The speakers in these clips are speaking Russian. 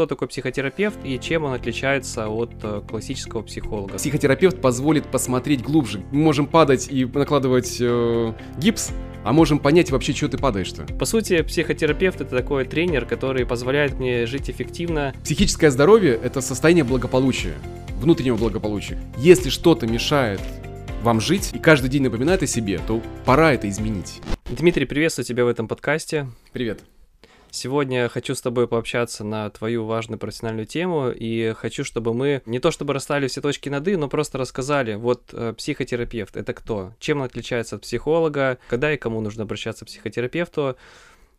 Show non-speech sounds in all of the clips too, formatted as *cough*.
кто такой психотерапевт и чем он отличается от э, классического психолога. Психотерапевт позволит посмотреть глубже. Мы можем падать и накладывать э, гипс, а можем понять вообще, что ты падаешь-то. По сути, психотерапевт это такой тренер, который позволяет мне жить эффективно. Психическое здоровье это состояние благополучия, внутреннего благополучия. Если что-то мешает вам жить и каждый день напоминает о себе, то пора это изменить. Дмитрий, приветствую тебя в этом подкасте. Привет. Сегодня хочу с тобой пообщаться на твою важную профессиональную тему, и хочу, чтобы мы не то чтобы расставили все точки над «и», но просто рассказали, вот э, психотерапевт — это кто? Чем он отличается от психолога? Когда и кому нужно обращаться к психотерапевту?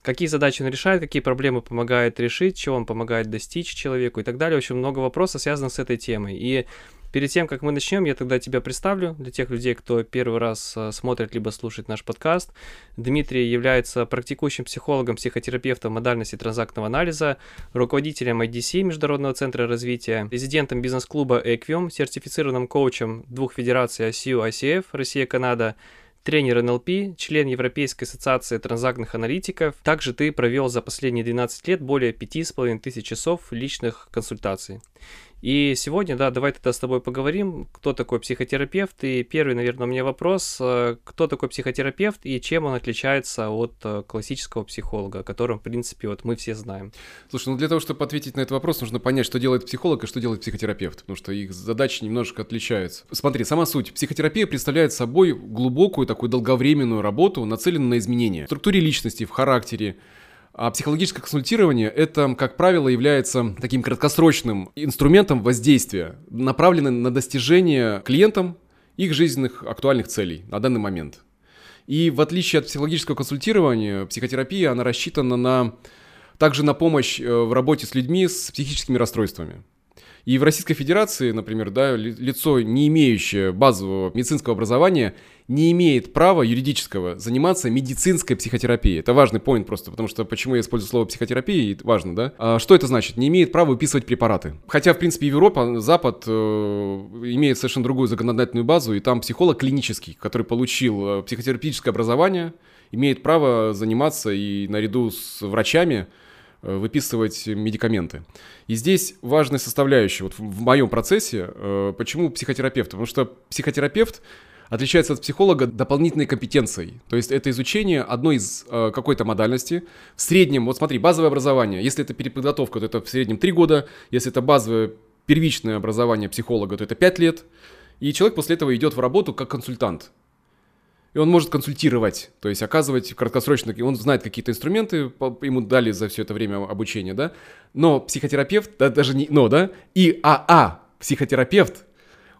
Какие задачи он решает, какие проблемы помогает решить, чего он помогает достичь человеку и так далее. Очень много вопросов связанных с этой темой. И Перед тем, как мы начнем, я тогда тебя представлю для тех людей, кто первый раз э, смотрит либо слушает наш подкаст. Дмитрий является практикующим психологом, психотерапевтом модальности транзактного анализа, руководителем IDC Международного центра развития, резидентом бизнес-клуба Equium, сертифицированным коучем двух федераций ICU, ICF, Россия, Канада, тренер НЛП, член Европейской ассоциации транзактных аналитиков. Также ты провел за последние 12 лет более 5,5 тысяч часов личных консультаций. И сегодня, да, давай тогда с тобой поговорим, кто такой психотерапевт. И первый, наверное, у меня вопрос, э, кто такой психотерапевт и чем он отличается от э, классического психолога, о котором, в принципе, вот мы все знаем. Слушай, ну для того, чтобы ответить на этот вопрос, нужно понять, что делает психолог и что делает психотерапевт, потому что их задачи немножко отличаются. Смотри, сама суть. Психотерапия представляет собой глубокую такую долговременную работу, нацеленную на изменения в структуре личности, в характере, а психологическое консультирование это, как правило, является таким краткосрочным инструментом воздействия, направленным на достижение клиентам их жизненных актуальных целей на данный момент. И в отличие от психологического консультирования, психотерапия, она рассчитана на, также на помощь э, в работе с людьми с психическими расстройствами. И в Российской Федерации, например, да, лицо, не имеющее базового медицинского образования, не имеет права юридического заниматься медицинской психотерапией. Это важный поинт просто, потому что почему я использую слово психотерапия, важно, да? А что это значит? Не имеет права выписывать препараты. Хотя, в принципе, Европа, Запад э, имеет совершенно другую законодательную базу, и там психолог клинический, который получил э, психотерапевтическое образование, имеет право заниматься и наряду с врачами выписывать медикаменты. И здесь важная составляющая, вот в моем процессе, э, почему психотерапевт? Потому что психотерапевт отличается от психолога дополнительной компетенцией. То есть это изучение одной из э, какой-то модальности. В среднем, вот смотри, базовое образование. Если это переподготовка, то это в среднем 3 года. Если это базовое первичное образование психолога, то это 5 лет. И человек после этого идет в работу как консультант и он может консультировать, то есть оказывать краткосрочно, он знает какие-то инструменты, ему дали за все это время обучения, да, но психотерапевт, да, даже не, но, да, и АА, психотерапевт,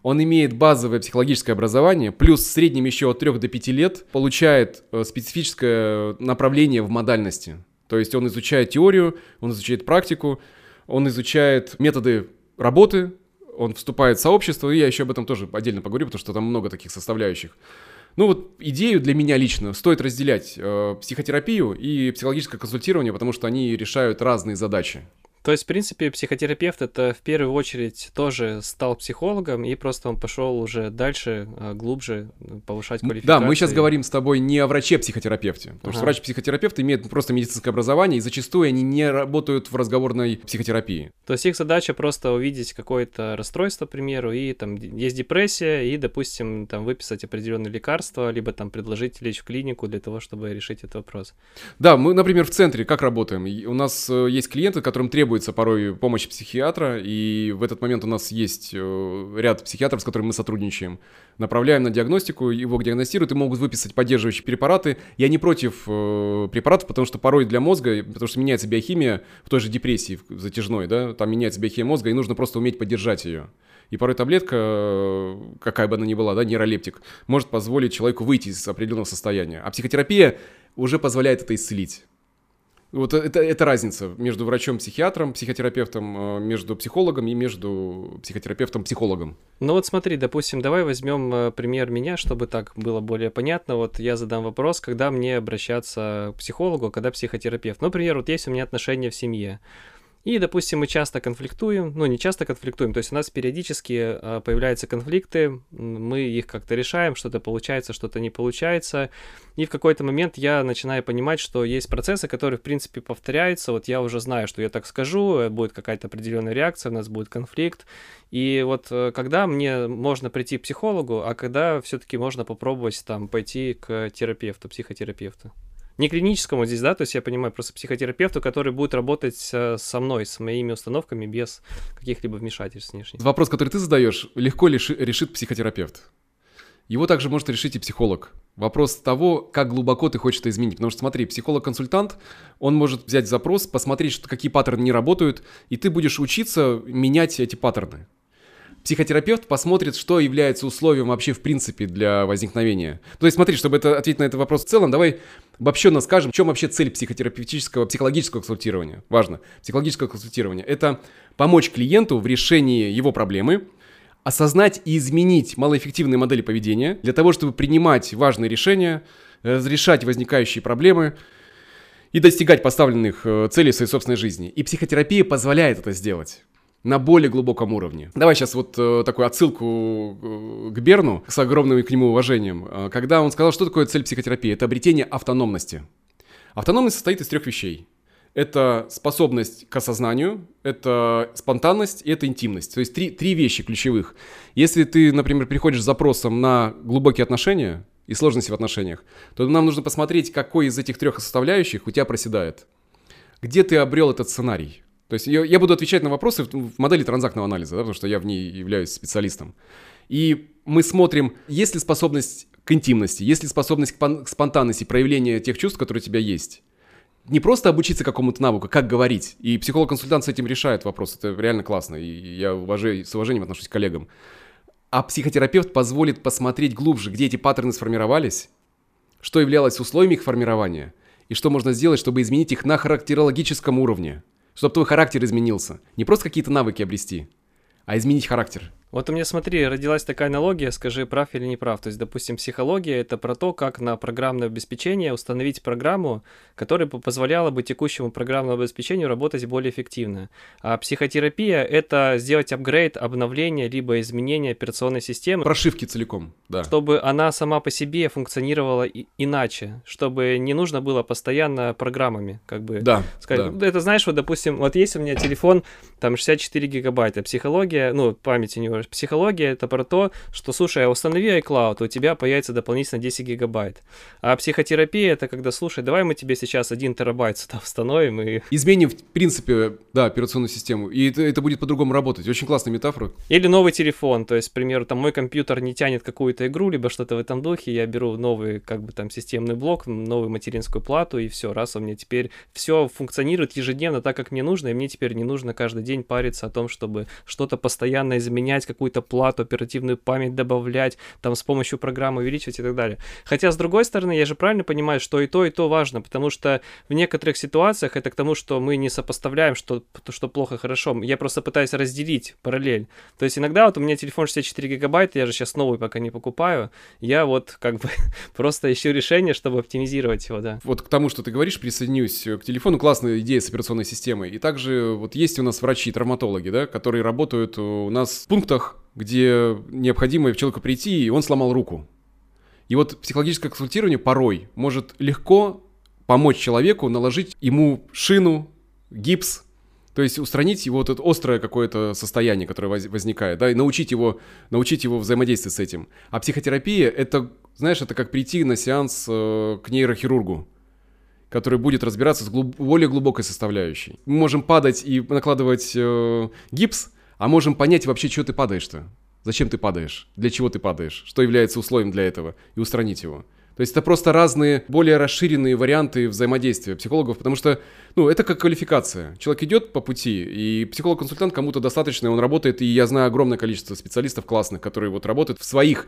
он имеет базовое психологическое образование, плюс в среднем еще от 3 до 5 лет получает э, специфическое направление в модальности. То есть он изучает теорию, он изучает практику, он изучает методы работы, он вступает в сообщество, и я еще об этом тоже отдельно поговорю, потому что там много таких составляющих. Ну вот идею для меня лично стоит разделять э, психотерапию и психологическое консультирование, потому что они решают разные задачи. То есть, в принципе, психотерапевт это в первую очередь тоже стал психологом, и просто он пошел уже дальше, а, глубже повышать квалификацию. Да, мы сейчас говорим с тобой не о враче-психотерапевте, потому ага. что врач-психотерапевт имеет просто медицинское образование, и зачастую они не работают в разговорной психотерапии. То есть их задача просто увидеть какое-то расстройство, к примеру, и там есть депрессия, и, допустим, там выписать определенные лекарства, либо там предложить лечь в клинику для того, чтобы решить этот вопрос. Да, мы, например, в центре как работаем? У нас э, есть клиенты, которым требуют требуется порой помощь психиатра, и в этот момент у нас есть э, ряд психиатров, с которыми мы сотрудничаем. Направляем на диагностику, его диагностируют и могут выписать поддерживающие препараты. Я не против э, препаратов, потому что порой для мозга, потому что меняется биохимия в той же депрессии затяжной, да, там меняется биохимия мозга, и нужно просто уметь поддержать ее. И порой таблетка, э, какая бы она ни была, да, нейролептик, может позволить человеку выйти из определенного состояния. А психотерапия уже позволяет это исцелить. Вот это, это разница между врачом-психиатром, психотерапевтом, э, между психологом и между психотерапевтом-психологом. Ну вот смотри, допустим, давай возьмем э, пример меня, чтобы так было более понятно. Вот я задам вопрос, когда мне обращаться к психологу, когда психотерапевт. Ну, например, вот есть у меня отношения в семье. И, допустим, мы часто конфликтуем, ну, не часто конфликтуем, то есть у нас периодически э, появляются конфликты, мы их как-то решаем, что-то получается, что-то не получается, и в какой-то момент я начинаю понимать, что есть процессы, которые, в принципе, повторяются, вот я уже знаю, что я так скажу, э, будет какая-то определенная реакция, у нас будет конфликт, и вот э, когда мне можно прийти к психологу, а когда все-таки можно попробовать там пойти к терапевту, психотерапевту? Не клиническому здесь, да, то есть я понимаю просто психотерапевту, который будет работать со мной, с моими установками без каких-либо вмешательств внешних. Вопрос, который ты задаешь, легко ли решит психотерапевт? Его также может решить и психолог. Вопрос того, как глубоко ты хочешь это изменить. Потому что смотри, психолог-консультант, он может взять запрос, посмотреть, что, какие паттерны не работают, и ты будешь учиться менять эти паттерны. Психотерапевт посмотрит, что является условием вообще в принципе для возникновения. То есть смотри, чтобы это, ответить на этот вопрос в целом, давай обобщенно скажем, в чем вообще цель психотерапевтического, психологического консультирования. Важно. Психологическое консультирование – это помочь клиенту в решении его проблемы, осознать и изменить малоэффективные модели поведения для того, чтобы принимать важные решения, разрешать возникающие проблемы и достигать поставленных э, целей в своей собственной жизни. И психотерапия позволяет это сделать на более глубоком уровне. Давай сейчас вот э, такую отсылку э, к Берну с огромным к нему уважением. Э, когда он сказал, что такое цель психотерапии? Это обретение автономности. Автономность состоит из трех вещей. Это способность к осознанию, это спонтанность и это интимность. То есть три, три вещи ключевых. Если ты, например, приходишь с запросом на глубокие отношения и сложности в отношениях, то нам нужно посмотреть, какой из этих трех составляющих у тебя проседает. Где ты обрел этот сценарий? То есть я, я буду отвечать на вопросы в, в модели транзактного анализа, да, потому что я в ней являюсь специалистом. И мы смотрим, есть ли способность к интимности, есть ли способность к, к спонтанности, проявления тех чувств, которые у тебя есть. Не просто обучиться какому-то навыку, как говорить. И психолог-консультант с этим решает вопрос. Это реально классно. И я уважаю, с уважением отношусь к коллегам. А психотерапевт позволит посмотреть глубже, где эти паттерны сформировались, что являлось условием их формирования, и что можно сделать, чтобы изменить их на характерологическом уровне чтобы твой характер изменился. Не просто какие-то навыки обрести, а изменить характер. Вот у меня, смотри, родилась такая аналогия, скажи, прав или не прав. То есть, допустим, психология — это про то, как на программное обеспечение установить программу, которая позволяла бы текущему программному обеспечению работать более эффективно. А психотерапия — это сделать апгрейд, обновление, либо изменение операционной системы. Прошивки целиком, да. Чтобы она сама по себе функционировала и- иначе, чтобы не нужно было постоянно программами, как бы да, сказать. Да. Это знаешь, вот, допустим, вот есть у меня телефон, там 64 гигабайта, психология, ну, памяти у него Психология это про то, что, слушай, а установи iCloud, у тебя появится дополнительно 10 гигабайт. А психотерапия это когда, слушай, давай мы тебе сейчас 1 терабайт *laughs* сюда установим и... Изменим, в принципе, да, операционную систему, и это, это будет по-другому работать. Очень классная метафора. Или новый телефон, то есть, к примеру, там мой компьютер не тянет какую-то игру, либо что-то в этом духе, я беру новый, как бы там, системный блок, новую материнскую плату, и все, раз у меня теперь все функционирует ежедневно так, как мне нужно, и мне теперь не нужно каждый день париться о том, чтобы что-то постоянно изменять, какую-то плату, оперативную память добавлять, там с помощью программы увеличивать и так далее. Хотя, с другой стороны, я же правильно понимаю, что и то, и то важно, потому что в некоторых ситуациях это к тому, что мы не сопоставляем, что, что плохо, хорошо. Я просто пытаюсь разделить параллель. То есть иногда вот у меня телефон 64 гигабайта, я же сейчас новый пока не покупаю, я вот как бы *laughs* просто ищу решение, чтобы оптимизировать его, да. Вот к тому, что ты говоришь, присоединюсь к телефону. Классная идея с операционной системой. И также вот есть у нас врачи-травматологи, да, которые работают у нас в пунктах случаях, где необходимо человеку прийти, и он сломал руку. И вот психологическое консультирование порой может легко помочь человеку наложить ему шину, гипс, то есть устранить его вот это острое какое-то состояние, которое возникает, да, и научить его, научить его взаимодействовать с этим. А психотерапия это, знаешь, это как прийти на сеанс э, к нейрохирургу, который будет разбираться с глуб- более глубокой составляющей. Мы можем падать и накладывать э, гипс, а можем понять вообще, что ты падаешь-то. Зачем ты падаешь? Для чего ты падаешь? Что является условием для этого? И устранить его. То есть это просто разные, более расширенные варианты взаимодействия психологов, потому что, ну, это как квалификация. Человек идет по пути, и психолог-консультант кому-то достаточно, он работает, и я знаю огромное количество специалистов классных, которые вот работают в своих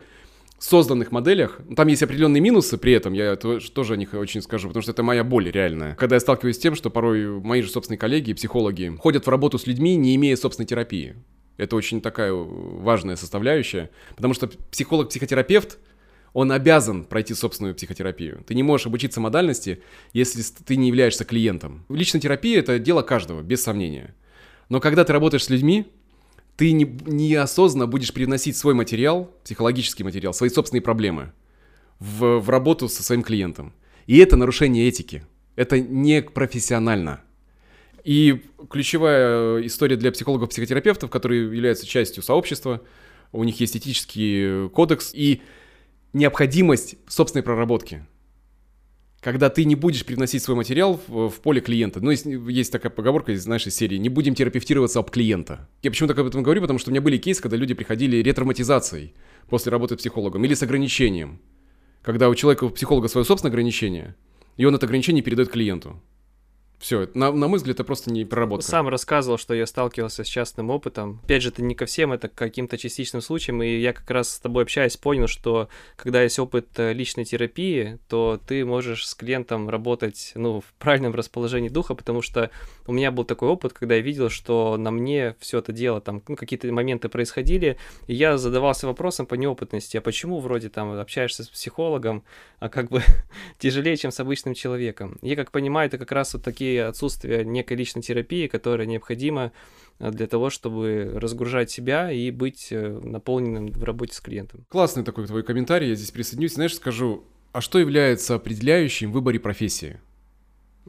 созданных моделях. Там есть определенные минусы при этом, я тоже о них очень скажу, потому что это моя боль реальная. Когда я сталкиваюсь с тем, что порой мои же собственные коллеги, психологи, ходят в работу с людьми, не имея собственной терапии. Это очень такая важная составляющая, потому что психолог-психотерапевт, он обязан пройти собственную психотерапию. Ты не можешь обучиться модальности, если ты не являешься клиентом. Личная терапия — это дело каждого, без сомнения. Но когда ты работаешь с людьми, ты не, неосознанно будешь привносить свой материал, психологический материал, свои собственные проблемы в, в работу со своим клиентом. И это нарушение этики. Это не профессионально. И ключевая история для психологов-психотерапевтов, которые являются частью сообщества, у них есть этический кодекс и необходимость собственной проработки. Когда ты не будешь привносить свой материал в, в поле клиента. Ну, есть, есть такая поговорка из нашей серии «не будем терапевтироваться об клиента». Я почему так об этом говорю? Потому что у меня были кейсы, когда люди приходили ретравматизацией после работы психологом или с ограничением. Когда у человека, у психолога свое собственное ограничение, и он это ограничение передает клиенту. Все, на, на мой взгляд, это просто не проработка. Сам рассказывал, что я сталкивался с частным опытом. Опять же, это не ко всем, это к каким-то частичным случаям. И я как раз с тобой общаясь, понял, что когда есть опыт э, личной терапии, то ты можешь с клиентом работать ну, в правильном расположении духа, потому что у меня был такой опыт, когда я видел, что на мне все это дело, там ну, какие-то моменты происходили, и я задавался вопросом по неопытности, а почему вроде там общаешься с психологом, а как бы *laughs* тяжелее, чем с обычным человеком. Я как понимаю, это как раз вот такие такие отсутствие некой личной терапии, которая необходима э, для того, чтобы разгружать себя и быть э, наполненным в работе с клиентом. Классный такой твой комментарий, я здесь присоединюсь. Знаешь, скажу, а что является определяющим в выборе профессии?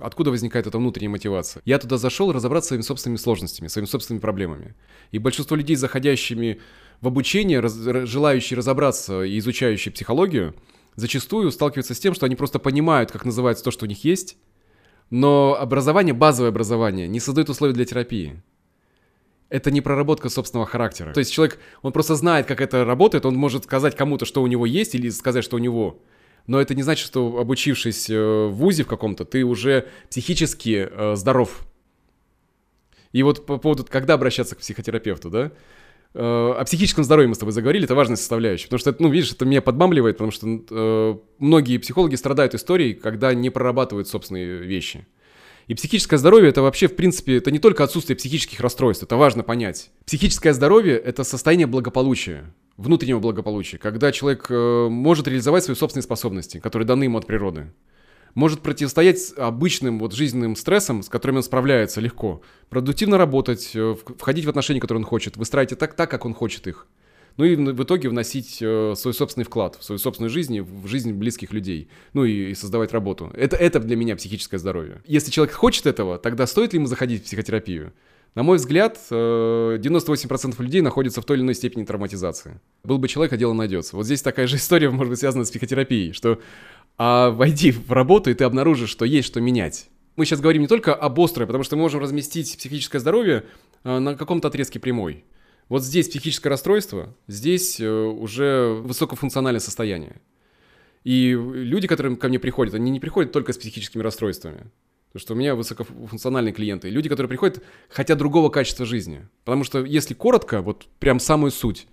Откуда возникает эта внутренняя мотивация? Я туда зашел разобраться своими собственными сложностями, своими собственными проблемами. И большинство людей, заходящими в обучение, раз, желающие разобраться и изучающие психологию, зачастую сталкиваются с тем, что они просто понимают, как называется то, что у них есть, но образование, базовое образование, не создает условия для терапии. Это не проработка собственного характера. То есть человек, он просто знает, как это работает, он может сказать кому-то, что у него есть, или сказать, что у него. Но это не значит, что обучившись э, в ВУЗе в каком-то, ты уже психически э, здоров. И вот по поводу, когда обращаться к психотерапевту, да? Э, о психическом здоровье мы с тобой заговорили, это важная составляющая. Потому что, ну, видишь, это меня подмамливает, потому что э, многие психологи страдают историей, когда не прорабатывают собственные вещи. И психическое здоровье это вообще, в принципе, это не только отсутствие психических расстройств, это важно понять. Психическое здоровье это состояние благополучия, внутреннего благополучия, когда человек э, может реализовать свои собственные способности, которые даны ему от природы может противостоять обычным вот жизненным стрессам, с которыми он справляется легко. Продуктивно работать, э, входить в отношения, которые он хочет, выстраивать их так, так, как он хочет их. Ну и в итоге вносить э, свой собственный вклад в свою собственную жизнь, в жизнь близких людей. Ну и, и создавать работу. Это, это для меня психическое здоровье. Если человек хочет этого, тогда стоит ли ему заходить в психотерапию? На мой взгляд, 98% э, людей находятся в той или иной степени травматизации. Был бы человек, а дело найдется. Вот здесь такая же *laughs* история может быть связана с психотерапией, что а войди в работу, и ты обнаружишь, что есть что менять. Мы сейчас говорим не только об острой, потому что мы можем разместить психическое здоровье э, на каком-то отрезке прямой. Вот здесь психическое расстройство, здесь э, уже высокофункциональное состояние. И люди, которые ко мне приходят, они не приходят только с психическими расстройствами. Потому что у меня высокофункциональные клиенты. Люди, которые приходят, хотят другого качества жизни. Потому что если коротко, вот прям самую суть,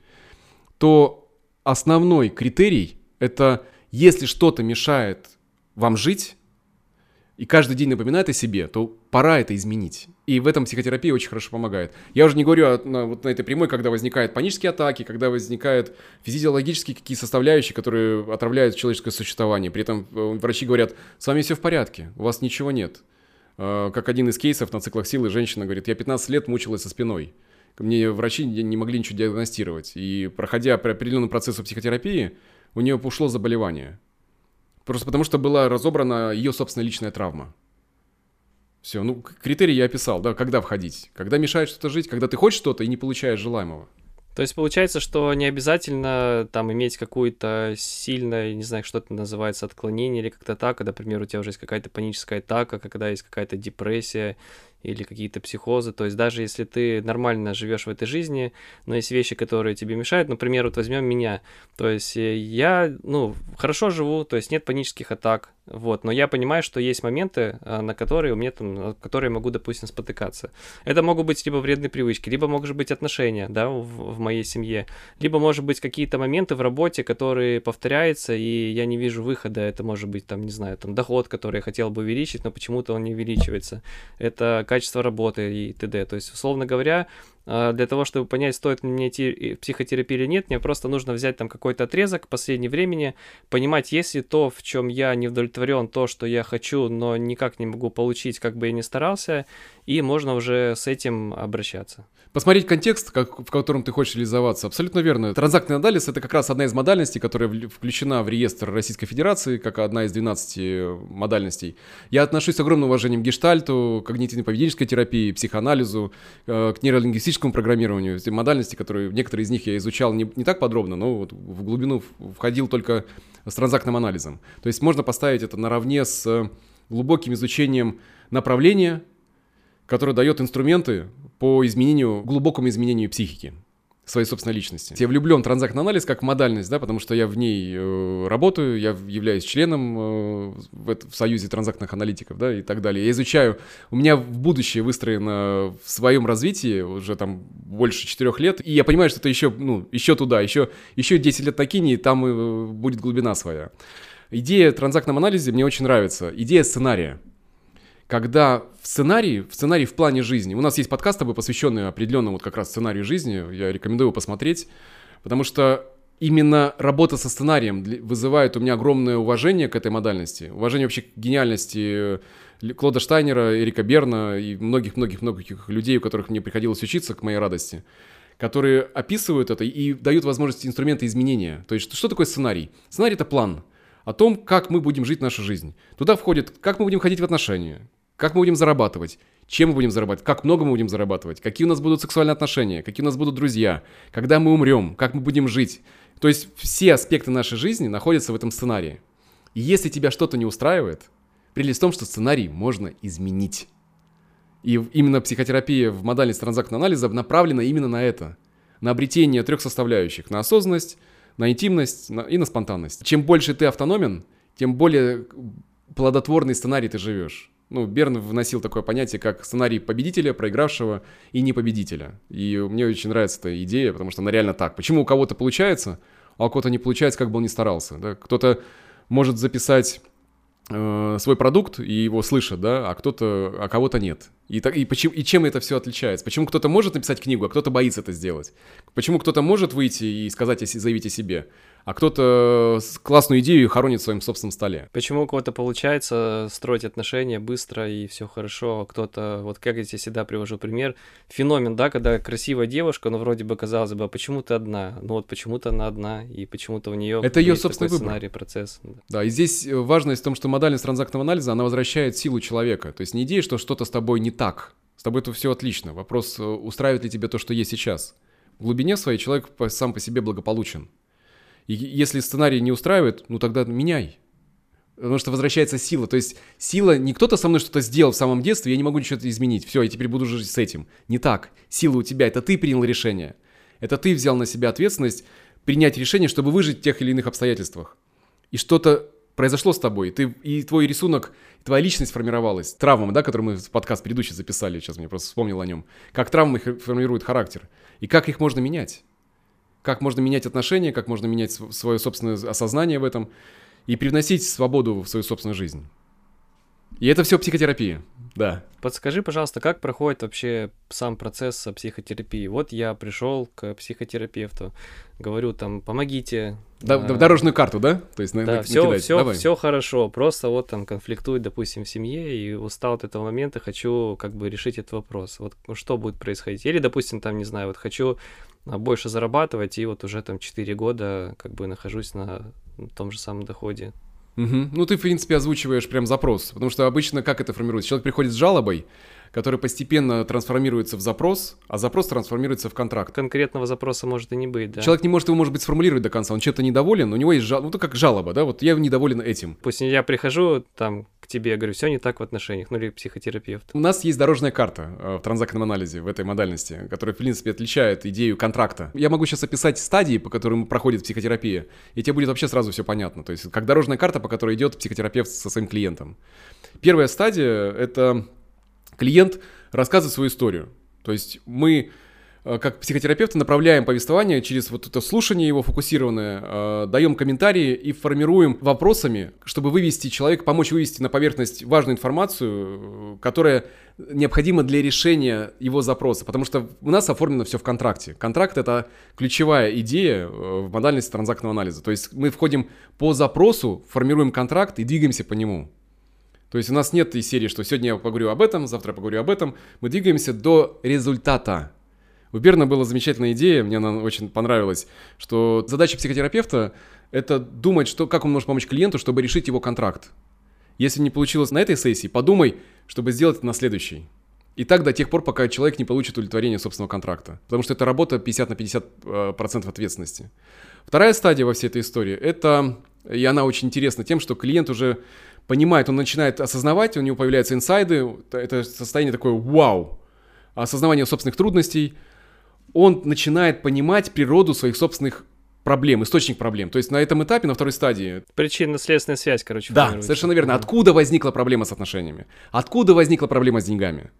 то основной критерий – это если что-то мешает вам жить, и каждый день напоминает о себе, то пора это изменить. И в этом психотерапия очень хорошо помогает. Я уже не говорю о, на, вот на этой прямой, когда возникают панические атаки, когда возникают физиологические какие составляющие, которые отравляют человеческое существование. При этом э, врачи говорят, с вами все в порядке, у вас ничего нет. Э, как один из кейсов на циклах силы женщина говорит, я 15 лет мучилась со спиной. Мне врачи не могли ничего диагностировать. И проходя по определенному процессу психотерапии, у нее ушло заболевание. Просто потому что была разобрана ее собственная личная травма. Все, ну, критерии я описал, да, когда входить. Когда мешает что-то жить, когда ты хочешь что-то и не получаешь желаемого. То есть получается, что не обязательно там иметь какую-то сильное, не знаю, что это называется, отклонение или как-то так, когда, например, у тебя уже есть какая-то паническая атака, когда есть какая-то депрессия или какие-то психозы. То есть даже если ты нормально живешь в этой жизни, но есть вещи, которые тебе мешают, например, вот возьмем меня. То есть э, я, ну, хорошо живу, то есть нет панических атак, вот, но я понимаю, что есть моменты, а, на которые у меня там, на которые могу, допустим, спотыкаться. Это могут быть либо вредные привычки, либо, может быть, отношения, да, в, в моей семье, либо, может быть, какие-то моменты в работе, которые повторяются, и я не вижу выхода. Это может быть, там, не знаю, там, доход, который я хотел бы увеличить, но почему-то он не увеличивается. Это качество работы и т.д. То есть, условно говоря, для того, чтобы понять, стоит мне идти психотерапию или нет, мне просто нужно взять там какой-то отрезок последнего времени, понимать, есть ли то, в чем я не удовлетворен, то, что я хочу, но никак не могу получить, как бы я ни старался, и можно уже с этим обращаться. Посмотреть контекст, как, в котором ты хочешь реализоваться, абсолютно верно. Транзактный анализ — это как раз одна из модальностей, которая включена в реестр Российской Федерации, как одна из 12 модальностей. Я отношусь с огромным уважением к гештальту, когнитивно-поведенческой терапии, психоанализу, э, к нейролингвистическому программированию. Эти модальности, которые, некоторые из них я изучал не, не так подробно, но вот в глубину входил только с транзактным анализом. То есть можно поставить это наравне с глубоким изучением направления, которое дает инструменты по изменению, глубокому изменению психики своей собственной личности. Я влюблен в транзактный анализ как модальность, да, потому что я в ней э, работаю, я являюсь членом э, в, в союзе транзактных аналитиков, да, и так далее. Я изучаю, у меня в будущее выстроено в своем развитии уже там больше четырех лет, и я понимаю, что это еще, ну, еще туда, еще, еще 10 лет накини, и там э, будет глубина своя. Идея транзактном анализе мне очень нравится, идея сценария когда в сценарии, в сценарии в плане жизни, у нас есть подкаст тобой, посвященный определенному вот как раз сценарию жизни, я рекомендую его посмотреть, потому что именно работа со сценарием вызывает у меня огромное уважение к этой модальности, уважение вообще к гениальности э, Клода Штайнера, Эрика Берна и многих-многих-многих людей, у которых мне приходилось учиться, к моей радости, которые описывают это и дают возможность инструменты изменения. То есть что такое сценарий? Сценарий — это план о том, как мы будем жить нашу жизнь. Туда входит, как мы будем ходить в отношения, как мы будем зарабатывать? Чем мы будем зарабатывать? Как много мы будем зарабатывать? Какие у нас будут сексуальные отношения? Какие у нас будут друзья? Когда мы умрем? Как мы будем жить? То есть все аспекты нашей жизни находятся в этом сценарии. И если тебя что-то не устраивает, прелесть в том, что сценарий можно изменить. И именно психотерапия в модальности транзактного анализа направлена именно на это. На обретение трех составляющих. На осознанность, на интимность и на спонтанность. Чем больше ты автономен, тем более плодотворный сценарий ты живешь ну, Берн вносил такое понятие, как сценарий победителя, проигравшего и непобедителя. И мне очень нравится эта идея, потому что она реально так. Почему у кого-то получается, а у кого-то не получается, как бы он ни старался. Да? Кто-то может записать свой продукт и его слышат, да, а кто-то, а кого-то нет. И, так, и, почему, и чем это все отличается? Почему кто-то может написать книгу, а кто-то боится это сделать? Почему кто-то может выйти и сказать, заявить о себе, а кто-то классную идею хоронит в своем собственном столе. Почему у кого-то получается строить отношения быстро и все хорошо, а кто-то, вот как я всегда привожу пример, феномен, да, когда красивая девушка, но вроде бы казалось бы, а почему ты одна? Ну вот почему-то она одна, и почему-то у нее это ее собственный выбор. сценарий, процесс. Да, и здесь э, важность в том, что модальность транзактного анализа, она возвращает силу человека. То есть не идея, что что-то с тобой не так. С тобой это все отлично. Вопрос, э, устраивает ли тебе то, что есть сейчас. В глубине своей человек сам по себе благополучен. И если сценарий не устраивает, ну тогда меняй. Потому что возвращается сила. То есть сила, не кто-то со мной что-то сделал в самом детстве, я не могу ничего изменить. Все, я теперь буду жить с этим. Не так. Сила у тебя, это ты принял решение. Это ты взял на себя ответственность принять решение, чтобы выжить в тех или иных обстоятельствах. И что-то произошло с тобой, ты, и твой рисунок, твоя личность формировалась. Травмам, да, который мы в подкаст предыдущий записали, сейчас мне просто вспомнил о нем. Как травмы формируют характер. И как их можно менять как можно менять отношения, как можно менять свое собственное осознание в этом и привносить свободу в свою собственную жизнь. И это все психотерапия, да. Подскажи, пожалуйста, как проходит вообще сам процесс психотерапии? Вот я пришел к психотерапевту, говорю там, помогите. Да, а... Дорожную карту, да? То есть да, на, все, все, все хорошо, просто вот там конфликтует, допустим, в семье, и устал от этого момента, хочу как бы решить этот вопрос. Вот что будет происходить? Или, допустим, там, не знаю, вот хочу больше зарабатывать, и вот уже там 4 года как бы нахожусь на том же самом доходе. Угу. Ну, ты, в принципе, озвучиваешь прям запрос, потому что обычно как это формируется? Человек приходит с жалобой, который постепенно трансформируется в запрос, а запрос трансформируется в контракт. Конкретного запроса может и не быть, да. Человек не может его, может быть, сформулировать до конца. Он чем-то недоволен, у него есть жалоба, ну, это как жалоба, да, вот я недоволен этим. Пусть я прихожу там к тебе, я говорю, все не так в отношениях, ну или психотерапевт. У нас есть дорожная карта э, в транзактном анализе, в этой модальности, которая, в принципе, отличает идею контракта. Я могу сейчас описать стадии, по которым проходит психотерапия, и тебе будет вообще сразу все понятно. То есть, как дорожная карта, по которой идет психотерапевт со своим клиентом. Первая стадия — это клиент рассказывает свою историю. То есть мы э, как психотерапевты направляем повествование через вот это слушание его фокусированное, э, даем комментарии и формируем вопросами, чтобы вывести человека, помочь вывести на поверхность важную информацию, которая необходима для решения его запроса. Потому что у нас оформлено все в контракте. Контракт — это ключевая идея в модальности транзактного анализа. То есть мы входим по запросу, формируем контракт и двигаемся по нему. То есть у нас нет из серии, что сегодня я поговорю об этом, завтра я поговорю об этом. Мы двигаемся до результата. У Берна была замечательная идея, мне она очень понравилась, что задача психотерапевта – это думать, что, как он может помочь клиенту, чтобы решить его контракт. Если не получилось на этой сессии, подумай, чтобы сделать это на следующей. И так до тех пор, пока человек не получит удовлетворение собственного контракта. Потому что это работа 50 на 50 э, процентов ответственности. Вторая стадия во всей этой истории – это, и она очень интересна тем, что клиент уже понимает, он начинает осознавать, у него появляются инсайды, это состояние такое вау, осознавание собственных трудностей, он начинает понимать природу своих собственных проблем, источник проблем. То есть на этом этапе, на второй стадии... Причинно-следственная связь, короче. Да, совершенно верно. Откуда возникла проблема с отношениями? Откуда возникла проблема с деньгами?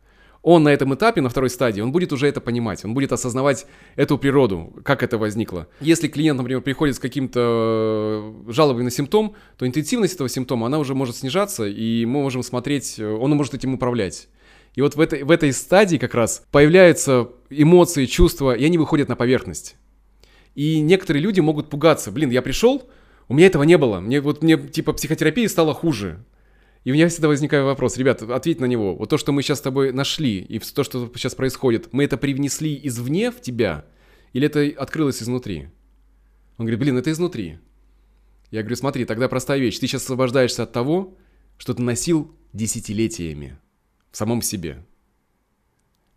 Он на этом этапе, на второй стадии, он будет уже это понимать, он будет осознавать эту природу, как это возникло. Если клиент, например, приходит с каким-то э, жалобой на симптом, то интенсивность этого симптома, она уже может снижаться, и мы можем смотреть, э, он может этим управлять. И вот в этой, в этой стадии как раз появляются эмоции, чувства, и они выходят на поверхность. И некоторые люди могут пугаться. Блин, я пришел, у меня этого не было. Мне вот мне типа психотерапии стало хуже. И у меня всегда возникает вопрос, ребят, ответь на него. Вот то, что мы сейчас с тобой нашли, и то, что сейчас происходит, мы это привнесли извне в тебя, или это открылось изнутри? Он говорит, блин, это изнутри. Я говорю, смотри, тогда простая вещь. Ты сейчас освобождаешься от того, что ты носил десятилетиями в самом себе.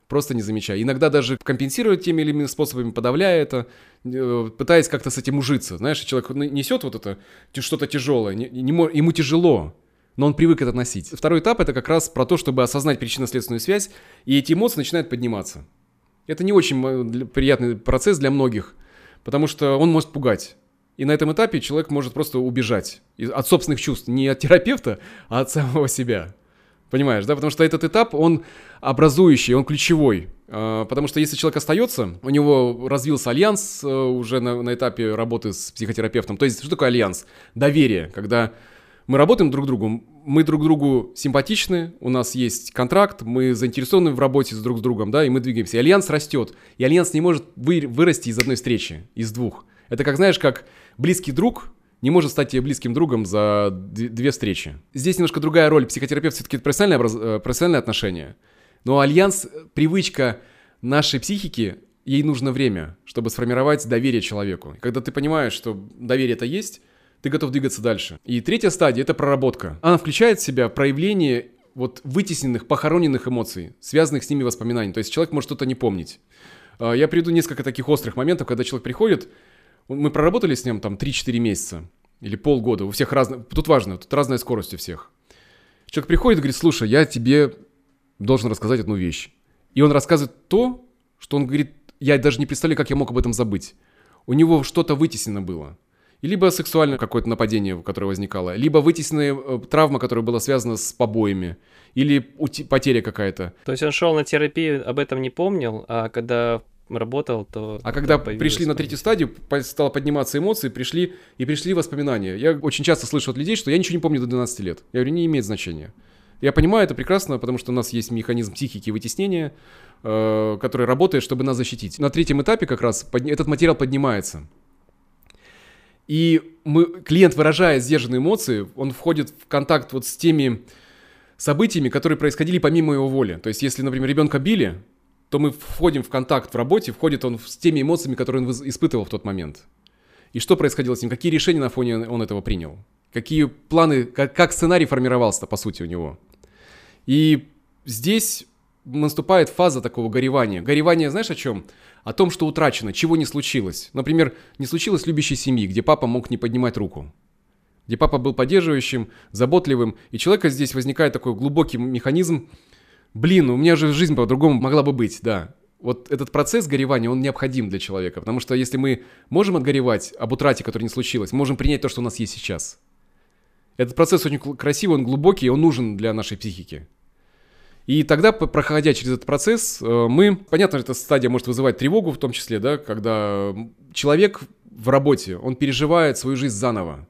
Просто не замечая. Иногда даже компенсирует теми или иными способами, подавляя это, э, пытаясь как-то с этим ужиться. Знаешь, человек несет вот это, что-то тяжелое, не, не, ему тяжело но он привык это носить. Второй этап это как раз про то, чтобы осознать причинно-следственную связь, и эти эмоции начинают подниматься. Это не очень э, приятный процесс для многих, потому что он может пугать. И на этом этапе человек может просто убежать от собственных чувств, не от терапевта, а от самого себя. Понимаешь, да? Потому что этот этап, он образующий, он ключевой. А, потому что если человек остается, у него развился альянс э, уже на, на этапе работы с психотерапевтом. То есть, что такое альянс? Доверие, когда мы работаем друг другу, мы друг другу симпатичны, у нас есть контракт, мы заинтересованы в работе с друг с другом, да, и мы двигаемся. И альянс растет. И альянс не может вы, вырасти из одной встречи, из двух. Это как, знаешь, как близкий друг не может стать тебе близким другом за две встречи. Здесь немножко другая роль. Психотерапевт все-таки это профессиональное, образ... Э, профессиональное отношение. Но альянс, привычка нашей психики, ей нужно время, чтобы сформировать доверие человеку. когда ты понимаешь, что доверие это есть, ты готов двигаться дальше. И третья стадия — это проработка. Она включает в себя проявление вот вытесненных, похороненных эмоций, связанных с ними воспоминаний. То есть человек может что-то не помнить. А, я приведу несколько таких острых моментов, когда человек приходит, мы проработали с ним там 3-4 месяца или полгода, у всех разные, тут важно, тут разная скорость у всех. Человек приходит и говорит, слушай, я тебе должен рассказать одну вещь. И он рассказывает то, что он говорит, я даже не представляю, как я мог об этом забыть. У него что-то вытеснено было либо сексуальное какое-то нападение, которое возникало, либо вытесненная э, травма, которая была связана с побоями, или потеря какая-то. То есть он шел на терапию, об этом не помнил, а когда работал, то... А когда пришли на третью стадию, стало подниматься эмоции, пришли и пришли воспоминания. Я очень часто слышу от людей, что я ничего не помню до 12 лет. Я говорю, не имеет значения. Я понимаю это прекрасно, потому что у нас есть механизм психики вытеснения, э, который работает, чтобы нас защитить. На третьем этапе как раз под... этот материал поднимается. И мы, клиент, выражая сдержанные эмоции, он входит в контакт вот с теми событиями, которые происходили помимо его воли. То есть, если, например, ребенка били, то мы входим в контакт в работе, входит он с теми эмоциями, которые он испытывал в тот момент. И что происходило с ним, какие решения на фоне он этого принял, какие планы, как, как сценарий формировался, по сути, у него. И здесь наступает фаза такого горевания. Горевание, знаешь, о чем? О том, что утрачено, чего не случилось. Например, не случилось любящей семьи, где папа мог не поднимать руку. Где папа был поддерживающим, заботливым. И человека здесь возникает такой глубокий механизм. Блин, у меня же жизнь по-другому могла бы быть, да. Вот этот процесс горевания, он необходим для человека. Потому что если мы можем отгоревать об утрате, которая не случилась, мы можем принять то, что у нас есть сейчас. Этот процесс очень красивый, он глубокий, он нужен для нашей психики. И тогда, проходя через этот процесс, э, мы, понятно, эта стадия может вызывать тревогу в том числе, да, когда человек в работе, он переживает свою жизнь заново.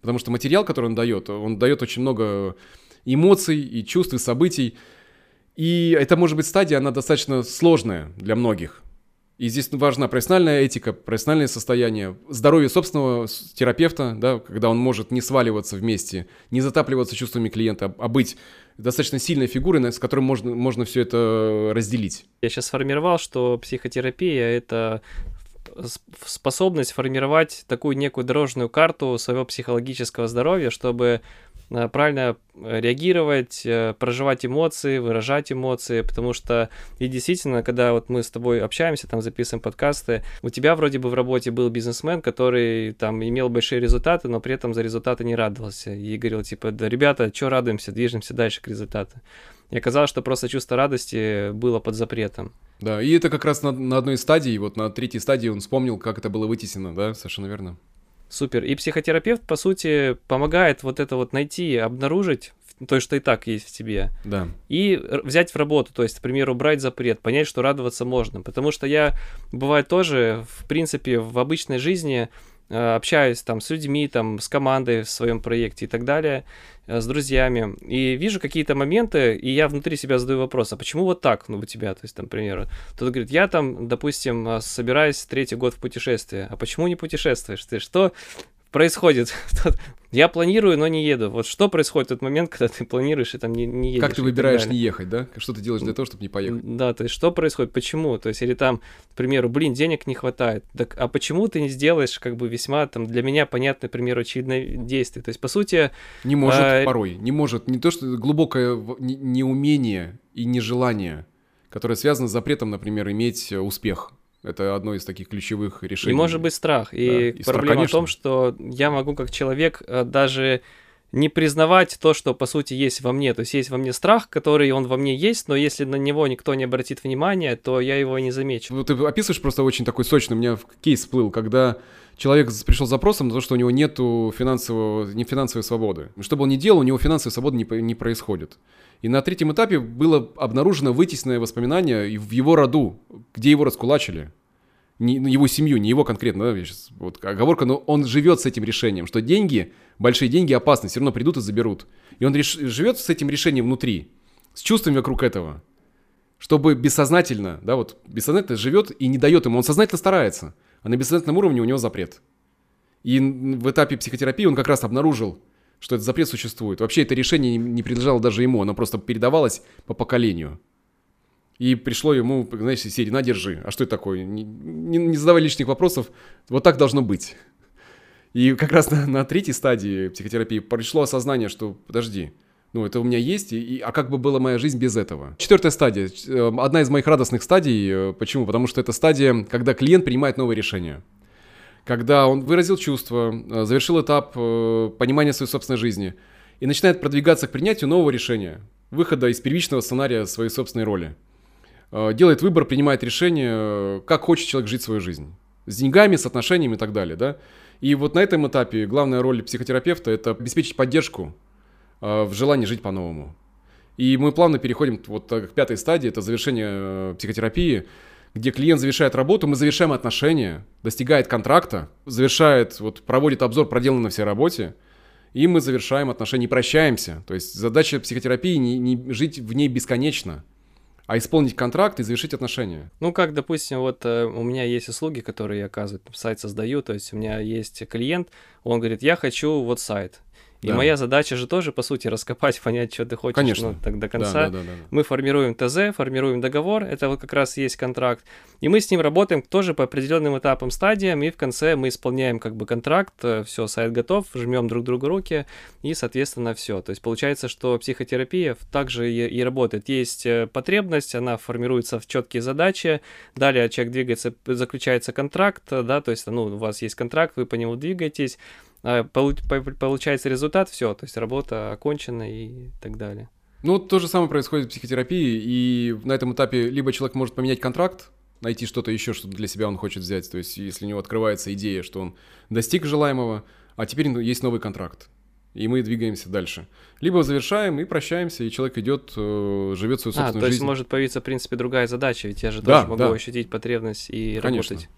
Потому что материал, который он дает, он дает очень много эмоций и чувств и событий. И это может быть стадия, она достаточно сложная для многих. И здесь важна профессиональная этика, профессиональное состояние, здоровье собственного терапевта, да, когда он может не сваливаться вместе, не затапливаться чувствами клиента, а быть достаточно сильной фигурой, с которой можно, можно все это разделить. Я сейчас сформировал, что психотерапия — это способность формировать такую некую дорожную карту своего психологического здоровья, чтобы правильно э, реагировать, э, проживать эмоции, выражать эмоции, потому что и действительно, когда вот мы с тобой общаемся, там записываем подкасты, у тебя вроде бы в работе был бизнесмен, который там имел большие результаты, но при этом за результаты не радовался и говорил типа, да, ребята, что радуемся, движемся дальше к результату. И оказалось, что просто чувство радости было под запретом. Да, и это как раз на, на одной стадии, вот на третьей стадии он вспомнил, как это было вытеснено, да, совершенно верно. Супер. И психотерапевт, по сути, помогает вот это вот найти, обнаружить то, что и так есть в тебе. Да. И взять в работу, то есть, к примеру, брать запрет, понять, что радоваться можно. Потому что я, бывает тоже, в принципе, в обычной жизни общаюсь там с людьми, там, с командой в своем проекте и так далее, э, с друзьями, и вижу какие-то моменты, и я внутри себя задаю вопрос, а почему вот так, ну, у тебя, то есть, там, к примеру, кто-то говорит, я там, допустим, э, собираюсь третий год в путешествие, а почему не путешествуешь? Ты, что происходит? *laughs* Я планирую, но не еду. Вот что происходит в тот момент, когда ты планируешь и там не, не едешь? Как ты выбираешь не ехать, да? Что ты делаешь для того, чтобы не поехать? Да, то есть что происходит, почему? То есть или там, к примеру, блин, денег не хватает. Так, а почему ты не сделаешь как бы весьма там для меня понятное, к примеру, очевидное действие? То есть, по сути... Не может а... порой, не может. Не то, что глубокое неумение и нежелание, которое связано с запретом, например, иметь э, успех это одно из таких ключевых решений. И может быть страх. И, да, и проблема страх, в том, что я могу как человек э, даже не признавать то, что по сути есть во мне. То есть есть во мне страх, который он во мне есть, но если на него никто не обратит внимания, то я его не замечу. Ну, ты описываешь просто очень такой сочный. У меня кейс всплыл, когда человек пришел с запросом на то, что у него нет финансового, не финансовой свободы. Что бы он ни делал, у него финансовой свободы не, не происходит. И на третьем этапе было обнаружено вытесненное воспоминание в его роду, где его раскулачили. Не, ну, его семью, не его конкретно, да, сейчас, вот оговорка, но он живет с этим решением, что деньги, большие деньги опасны, все равно придут и заберут. И он реш, живет с этим решением внутри, с чувствами вокруг этого, чтобы бессознательно, да, вот бессознательно живет и не дает ему, он сознательно старается, а на бессознательном уровне у него запрет. И в этапе психотерапии он как раз обнаружил, что этот запрет существует. Вообще это решение не принадлежало даже ему, оно просто передавалось по поколению. И пришло ему, знаешь, серии «На, держи». А что это такое? Не, не, не задавай лишних вопросов. Вот так должно быть. И как раз на, на третьей стадии психотерапии пришло осознание, что подожди, ну это у меня есть, и, и, а как бы была моя жизнь без этого? Четвертая стадия, э, одна из моих радостных стадий. Э, почему? Потому что это стадия, когда клиент принимает новые решения когда он выразил чувства, э, завершил этап понимания своей собственной жизни и начинает продвигаться к принятию нового решения, выхода из первичного сценария своей собственной роли. Делает выбор, принимает решение, как хочет человек жить свою жизнь. С деньгами, с отношениями и так далее. Да? И вот на этом этапе главная роль психотерапевта – это обеспечить поддержку в желании жить по-новому. И мы плавно переходим вот к пятой стадии, это завершение психотерапии, где клиент завершает работу, мы завершаем отношения, достигает контракта, завершает, вот проводит обзор проделанной на всей работе, и мы завершаем отношения, не прощаемся. То есть задача психотерапии не, не жить в ней бесконечно, а исполнить контракт и завершить отношения. Ну, как, допустим, вот э, у меня есть услуги, которые я оказываю, сайт создаю, то есть у меня есть клиент, он говорит, я хочу вот сайт, и да. моя задача же тоже, по сути, раскопать, понять, что ты хочешь Конечно. Ну, так, до конца. Да, да, да, да. Мы формируем ТЗ, формируем договор, это вот как раз есть контракт. И мы с ним работаем тоже по определенным этапам, стадиям, и в конце мы исполняем как бы контракт, э, все, сайт готов, жмем друг другу руки, и, соответственно, все. То есть получается, что психотерапия также и, и работает. Есть э, потребность, она формируется в четкие задачи, далее человек двигается, заключается контракт, да, то есть, ну, у вас есть контракт, вы по нему двигаетесь, получается результат, все, то есть работа окончена и так далее. Ну, то же самое происходит в психотерапии, и на этом этапе либо человек может поменять контракт, найти что-то еще, что для себя он хочет взять, то есть если у него открывается идея, что он достиг желаемого, а теперь есть новый контракт. и мы двигаемся дальше. Либо завершаем и прощаемся, и человек идет, э, живет свою собственную а, то жизнь. есть может появиться, в принципе, другая задача, ведь я же Да, тоже могу да. ощутить потребность и Конечно. работать.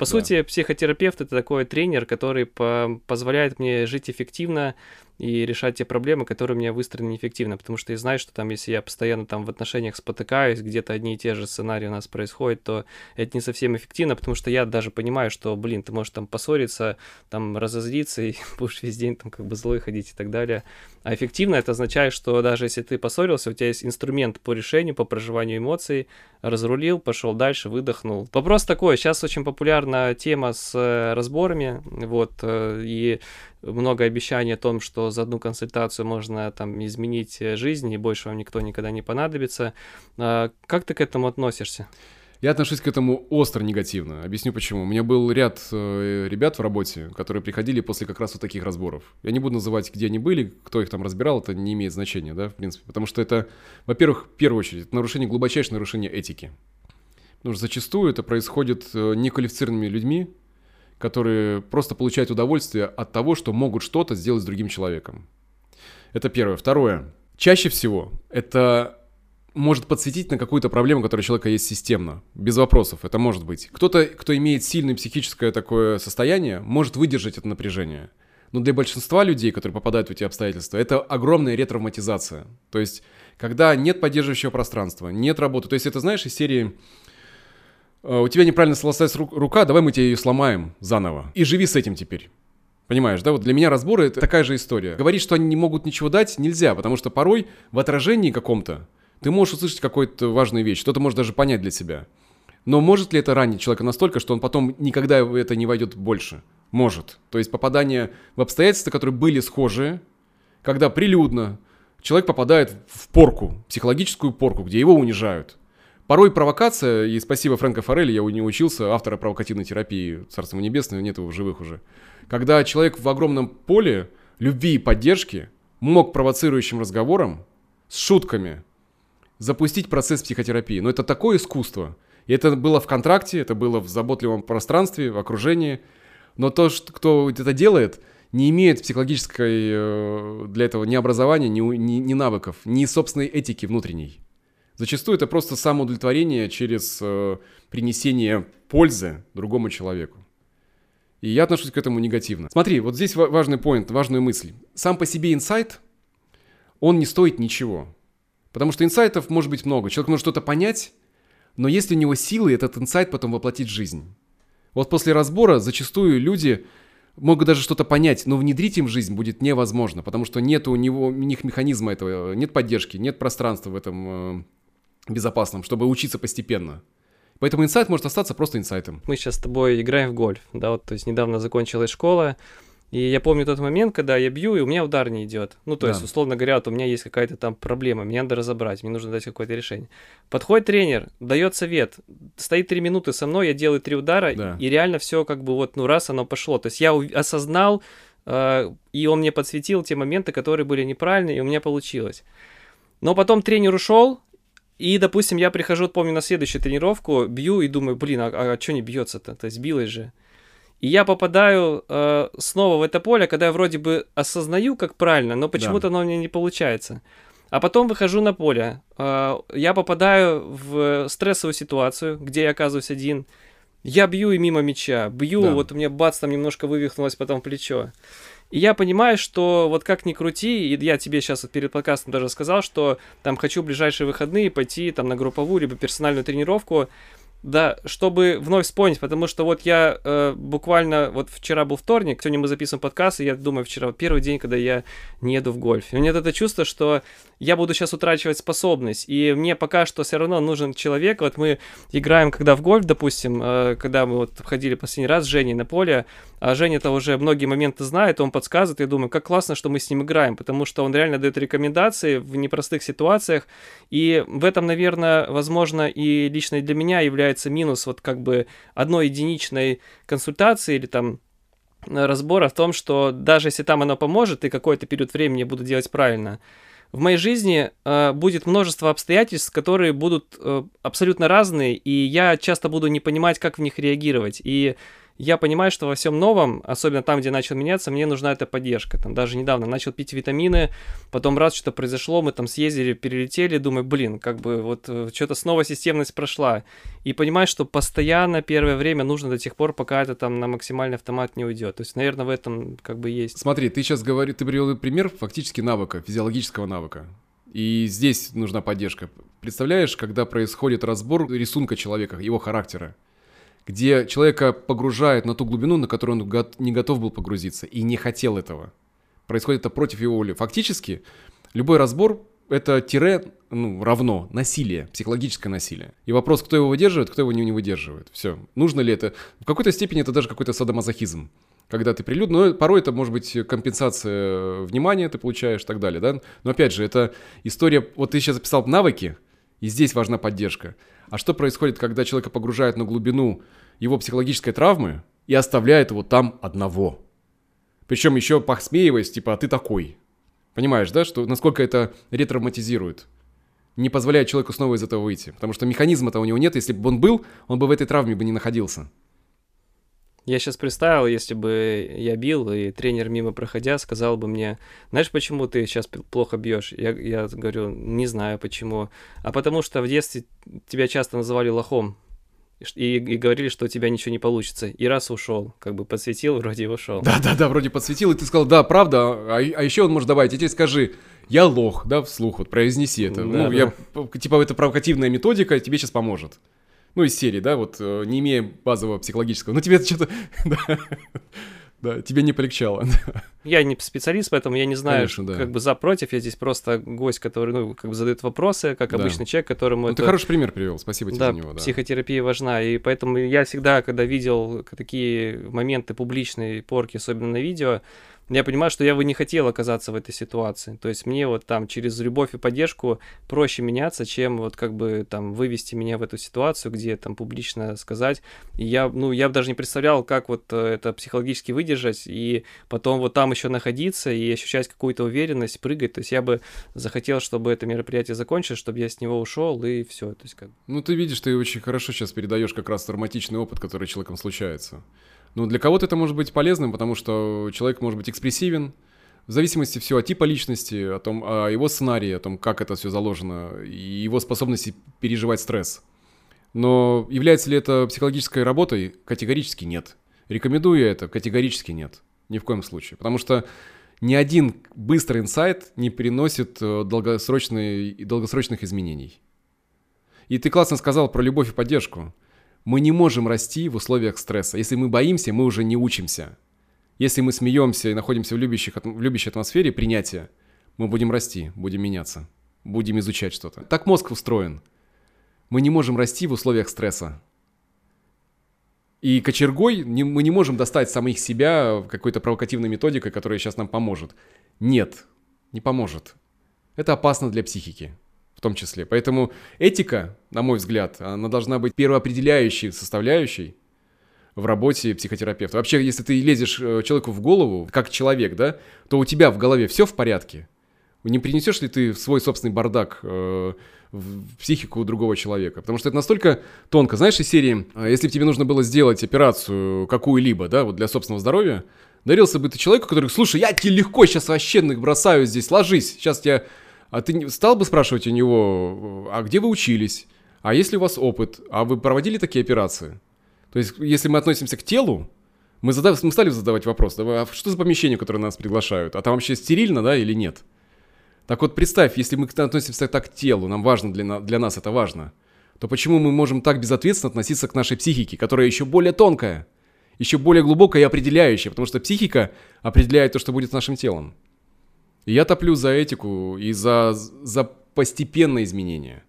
По Да. сути, психотерапевт это такой тренер, который по- позволяет мне жить эффективно и решать те проблемы, которые у меня выстроены неэффективно, потому что я знаю, что там, если я постоянно там в отношениях спотыкаюсь, где-то одни и те же сценарии у нас происходят, то это не совсем эффективно, потому что я даже понимаю, что, блин, ты можешь там поссориться, там разозлиться и *laughs* будешь весь день там как бы злой ходить и так далее. А эффективно это означает, что даже если ты поссорился, у тебя есть инструмент по решению, по проживанию эмоций, разрулил, пошел дальше, выдохнул. Вопрос такой, сейчас очень популярна тема с э, разборами, вот, э, и много обещаний о том, что за одну консультацию можно там изменить э, жизнь, и больше вам никто никогда не понадобится. А, Как ты к этому относишься? Я отношусь к этому остро негативно. Объясню почему. У меня был ряд э, ребят в работе, которые приходили после как раз вот таких разборов. Я не буду называть, где они были, кто их там разбирал, это не имеет значения, да, в принципе. Потому что это, во-первых, в первую очередь, это нарушение, глубочайшее нарушение этики. Потому что зачастую это происходит э, неквалифицированными людьми, которые просто получают удовольствие от того, что могут что-то сделать с другим человеком. Это первое. Второе. Чаще всего это может подсветить на какую-то проблему, которая у человека есть системно, без вопросов, это может быть. Кто-то, кто имеет сильное психическое такое состояние, может выдержать это напряжение. Но для большинства людей, которые попадают в эти обстоятельства, это огромная ретравматизация. То есть, когда нет поддерживающего пространства, нет работы. То есть, это, знаешь, из серии «Э, «У тебя неправильно сломалась ру- рука, давай мы тебе ее сломаем заново. И живи с этим теперь». Понимаешь, да? Вот для меня разборы — это такая же история. Говорить, что они не могут ничего дать, нельзя, потому что порой в отражении каком-то ты можешь услышать какую-то важную вещь, что-то можешь даже понять для себя. Но может ли это ранить человека настолько, что он потом никогда в это не войдет больше? Может. То есть попадание в обстоятельства, которые были схожие, когда прилюдно человек попадает в порку, психологическую порку, где его унижают. Порой провокация, и спасибо Фрэнко Форелли, я у него учился, автора провокативной терапии, царство ему небесное, нет его в живых уже. Когда человек в огромном поле любви и поддержки мог провоцирующим разговором с шутками запустить процесс психотерапии. Но это такое искусство. И это было в контракте, это было в заботливом пространстве, в окружении. Но то, что, кто это делает, не имеет психологической э, для этого ни образования, ни, ни, ни навыков, ни собственной этики внутренней. Зачастую это просто самоудовлетворение через э, принесение пользы другому человеку. И я отношусь к этому негативно. Смотри, вот здесь ва- важный поинт, важная мысль. Сам по себе инсайт, он не стоит ничего. Потому что инсайтов может быть много. Человек может что-то понять, но есть ли у него силы этот инсайт потом воплотить в жизнь. Вот после разбора зачастую люди могут даже что-то понять, но внедрить им жизнь будет невозможно, потому что нет у него у них механизма этого, нет поддержки, нет пространства в этом безопасном, чтобы учиться постепенно. Поэтому инсайт может остаться просто инсайтом. Мы сейчас с тобой играем в гольф, да, вот, то есть недавно закончилась школа, и я помню тот момент, когда я бью, и у меня удар не идет. Ну, то Да. есть, условно говоря, вот у меня есть какая-то там проблема, мне надо разобрать, мне нужно дать какое-то решение. Подходит тренер, дает совет, стоит три минуты со мной, я делаю три удара, Да. и реально все как бы вот, ну, раз оно пошло. То есть я осознал, э, и он мне подсветил те моменты, которые были неправильные, и у меня получилось. Но потом тренер ушел, и, допустим, я прихожу, помню, на следующую тренировку, бью и думаю, блин, а, что не бьется-то? То есть билось же. И я попадаю э, снова в это поле, когда я вроде бы осознаю, как правильно, но почему-то оно у меня не получается. А потом выхожу на поле. э, я попадаю в стрессовую ситуацию, где я оказываюсь один. Я бью и мимо мяча. Бью, Да. вот у меня бац, там немножко вывихнулось потом плечо. И я понимаю, что вот как ни крути, и я тебе сейчас перед подкастом даже сказал, что там хочу в ближайшие выходные пойти там на групповую либо персональную тренировку, да, чтобы вновь вспомнить, потому что вот я э, буквально, вот вчера был вторник, сегодня мы записываем подкаст, и я думаю, вчера первый день, когда я не еду в гольф. И у меня это чувство, что я буду сейчас утрачивать способность, и мне пока что все равно нужен человек, вот мы играем, когда в гольф, допустим, э, когда мы вот ходили последний раз с Женей на поле, а Женя-то уже многие моменты знает, он подсказывает, я думаю, как классно, что мы с ним играем, потому что он реально дает рекомендации в непростых ситуациях, и в этом, наверное, возможно, и лично для меня является минус вот как бы одной единичной консультации или там э, разбора в том, что даже если там оно поможет и какой-то период времени буду делать правильно, в моей жизни э, будет множество обстоятельств, которые будут э, абсолютно разные, и я часто буду не понимать, как в них реагировать. И я понимаю, что во всем новом, особенно там, где начал меняться, мне нужна эта поддержка. Там даже недавно начал пить витамины, потом раз что-то произошло, мы там съездили, перелетели, думаю, блин, как бы вот э, что-то снова системность прошла. И понимаю, что постоянно первое время нужно до тех пор, пока это там на максимальный автомат не уйдет. То есть, наверное, в этом как бы есть. Смотри, ты сейчас говоришь, ты привел пример фактически навыка, физиологического навыка. И здесь нужна поддержка. Представляешь, когда происходит разбор рисунка человека, его характера, где человека погружает на ту глубину, на которую он не готов был погрузиться и не хотел этого. Происходит это против его воли. Фактически, любой разбор это тире ну, равно насилие, психологическое насилие. И вопрос, кто его выдерживает, кто его не, не выдерживает. Все. Нужно ли это? В какой-то степени это даже какой-то садомазохизм. Когда ты прилюд, но порой это может быть компенсация внимания ты получаешь и так далее, да? Но опять же, это история, вот ты сейчас записал навыки, и здесь важна поддержка. А что происходит, когда человека погружают на глубину его психологической травмы и оставляет его там одного? Причем еще посмеиваясь, типа, а ты такой. Понимаешь, да, что насколько это ретравматизирует? Не позволяет человеку снова из этого выйти. Потому что механизма-то у него нет. Если бы он был, он бы в этой травме бы не находился. Я сейчас представил, если бы я бил, и тренер мимо проходя сказал бы мне, знаешь, почему ты сейчас плохо бьешь? Я, я говорю, не знаю почему. А потому что в детстве тебя часто называли лохом. И, и говорили, что у тебя ничего не получится. И раз ушел, как бы подсветил, вроде ушел. Да, да, да, вроде подсветил, и ты сказал, да, правда, а, а еще он может добавить, и теперь скажи, я лох, да, вслух, вот произнеси это. Да, ну, да. я, типа, это провокативная методика, тебе сейчас поможет. Ну, из серии, да, вот, э, не имея базового психологического. Ну, тебе это что-то... *laughs* Да, тебе не полегчало. *laughs* Я не специалист, поэтому я не знаю, Конечно, да. как бы за против. Я здесь просто гость, который, ну, как бы задает вопросы, как да. обычный человек, которому ну, это... Ты хороший пример привел, спасибо тебе да, за него. Да, психотерапия важна, и поэтому я всегда, когда видел такие моменты публичной порки, особенно на видео, я понимаю, что я бы не хотел оказаться в этой ситуации. То есть мне вот там через любовь и поддержку проще меняться, чем вот как бы там вывести меня в эту ситуацию, где там публично сказать. И я, ну, я бы даже не представлял, как вот э, это психологически выдержать, и потом вот там еще находиться и ощущать какую-то уверенность, прыгать. То есть я бы захотел, чтобы это мероприятие закончилось, чтобы я с него ушел, и все. То есть как... Ну, ты видишь, ты очень хорошо сейчас передаешь как раз травматичный опыт, который человеком случается. Ну, для кого-то это может быть полезным, потому что человек может быть экспрессивен, в зависимости все от типа личности, о том, о его сценарии, о том, как это все заложено, и его способности переживать стресс. Но является ли это психологической работой? Категорически нет. Рекомендую я это? Категорически нет. Ни в коем случае. Потому что ни один быстрый инсайт не приносит э, долгосрочных изменений. И ты классно сказал про любовь и поддержку. Мы не можем расти в условиях стресса. Если мы боимся, мы уже не учимся. Если мы смеемся и находимся в, любящих, в любящей атмосфере принятия, мы будем расти, будем меняться, будем изучать что-то. Так мозг устроен. Мы не можем расти в условиях стресса. И кочергой не, мы не можем достать самих себя какой-то провокативной методикой, которая сейчас нам поможет. Нет, не поможет. Это опасно для психики в том числе. Поэтому этика, на мой взгляд, она должна быть первоопределяющей составляющей в работе психотерапевта. Вообще, если ты лезешь э, человеку в голову, как человек, да, то у тебя в голове все в порядке. Не принесешь ли ты свой собственный бардак э, в психику другого человека? Потому что это настолько тонко. Знаешь, из серии, э, если бы тебе нужно было сделать операцию какую-либо, да, вот для собственного здоровья, дарился бы ты человеку, который, слушай, я тебе легко сейчас священных бросаю здесь, ложись, сейчас тебя а ты стал бы спрашивать у него, а где вы учились? А есть ли у вас опыт? А вы проводили такие операции? То есть, если мы относимся к телу, мы, задав... мы стали задавать вопрос, а что за помещение, которое нас приглашают? А там вообще стерильно, да, или нет? Так вот, представь, если мы относимся так к телу, нам важно, для, для нас это важно, то почему мы можем так безответственно относиться к нашей психике, которая еще более тонкая, еще более глубокая и определяющая, потому что психика определяет то, что будет с нашим телом. Я топлю за этику и за, за постепенное изменение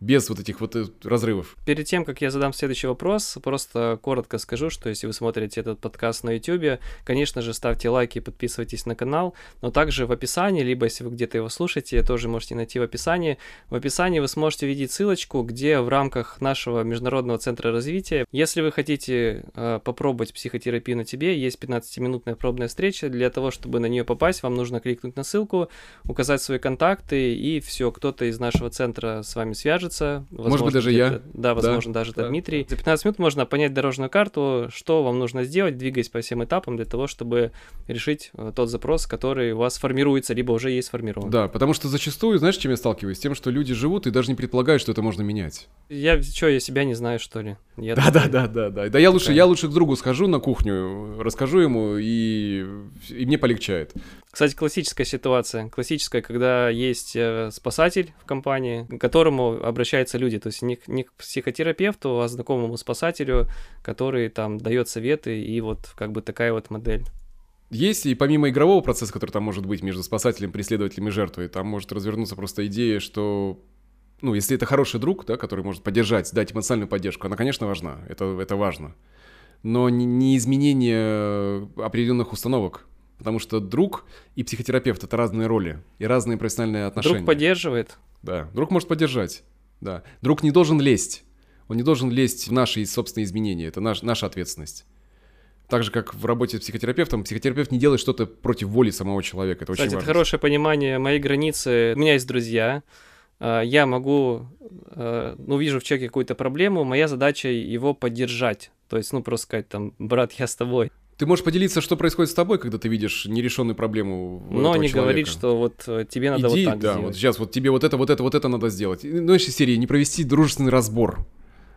без вот этих вот э, разрывов. Перед тем, как я задам следующий вопрос, просто коротко скажу, что если вы смотрите этот подкаст на YouTube, конечно же, ставьте лайки и подписывайтесь на канал, но также в описании, либо если вы где-то его слушаете, тоже можете найти в описании. В описании вы сможете увидеть ссылочку, где в рамках нашего Международного центра развития, если вы хотите э, попробовать психотерапию на тебе, есть 15-минутная пробная встреча. Для того, чтобы на нее попасть, вам нужно кликнуть на ссылку, указать свои контакты, и все, кто-то из нашего центра с вами свяжется, свяжется. Может быть, даже я. Да, возможно, да, даже да, Дмитрий. За 15 минут можно понять дорожную карту, что вам нужно сделать, двигаясь по всем этапам для того, чтобы решить э, тот запрос, который у вас формируется, либо уже есть сформирован. Да, потому что зачастую, знаешь, чем я сталкиваюсь? Тем, что люди живут и даже не предполагают, что это можно менять. Я что, я себя не знаю, что ли? Я да, да, да, да, да. Да я лучше, я лучше к другу схожу на кухню, расскажу ему, и, и мне полегчает. Кстати, классическая ситуация. Классическая, когда есть э, спасатель в компании, к которому обращаются люди. То есть не, не к психотерапевту, а знакомому спасателю, который там дает советы, и вот как бы такая вот модель. Есть, и помимо игрового процесса, который там может быть между спасателем, преследователем и жертвой, там может развернуться просто идея, что ну, если это хороший друг, да, который может поддержать, дать эмоциональную поддержку, она, конечно, важна, это, это важно. Но не, не изменение определенных установок, потому что друг и психотерапевт — это разные роли и разные профессиональные отношения. Друг поддерживает. Да, друг может поддержать, да. Друг не должен лезть, он не должен лезть в наши собственные изменения, это наш, наша ответственность. Так же, как в работе с психотерапевтом, психотерапевт не делает что-то против воли самого человека. Это Кстати, очень важно. это хорошее понимание моей границы. У меня есть друзья, а, я могу, а, ну, вижу в человеке какую-то проблему, моя задача его поддержать. То есть, ну, просто сказать там, брат, я с тобой. Ты можешь поделиться, что происходит с тобой, когда ты видишь нерешенную проблему. Но не говорить, что вот э, тебе надо Иди, вот так да, сделать. вот сейчас вот тебе вот это, вот это, вот это надо сделать. Ну, из серии не провести дружественный разбор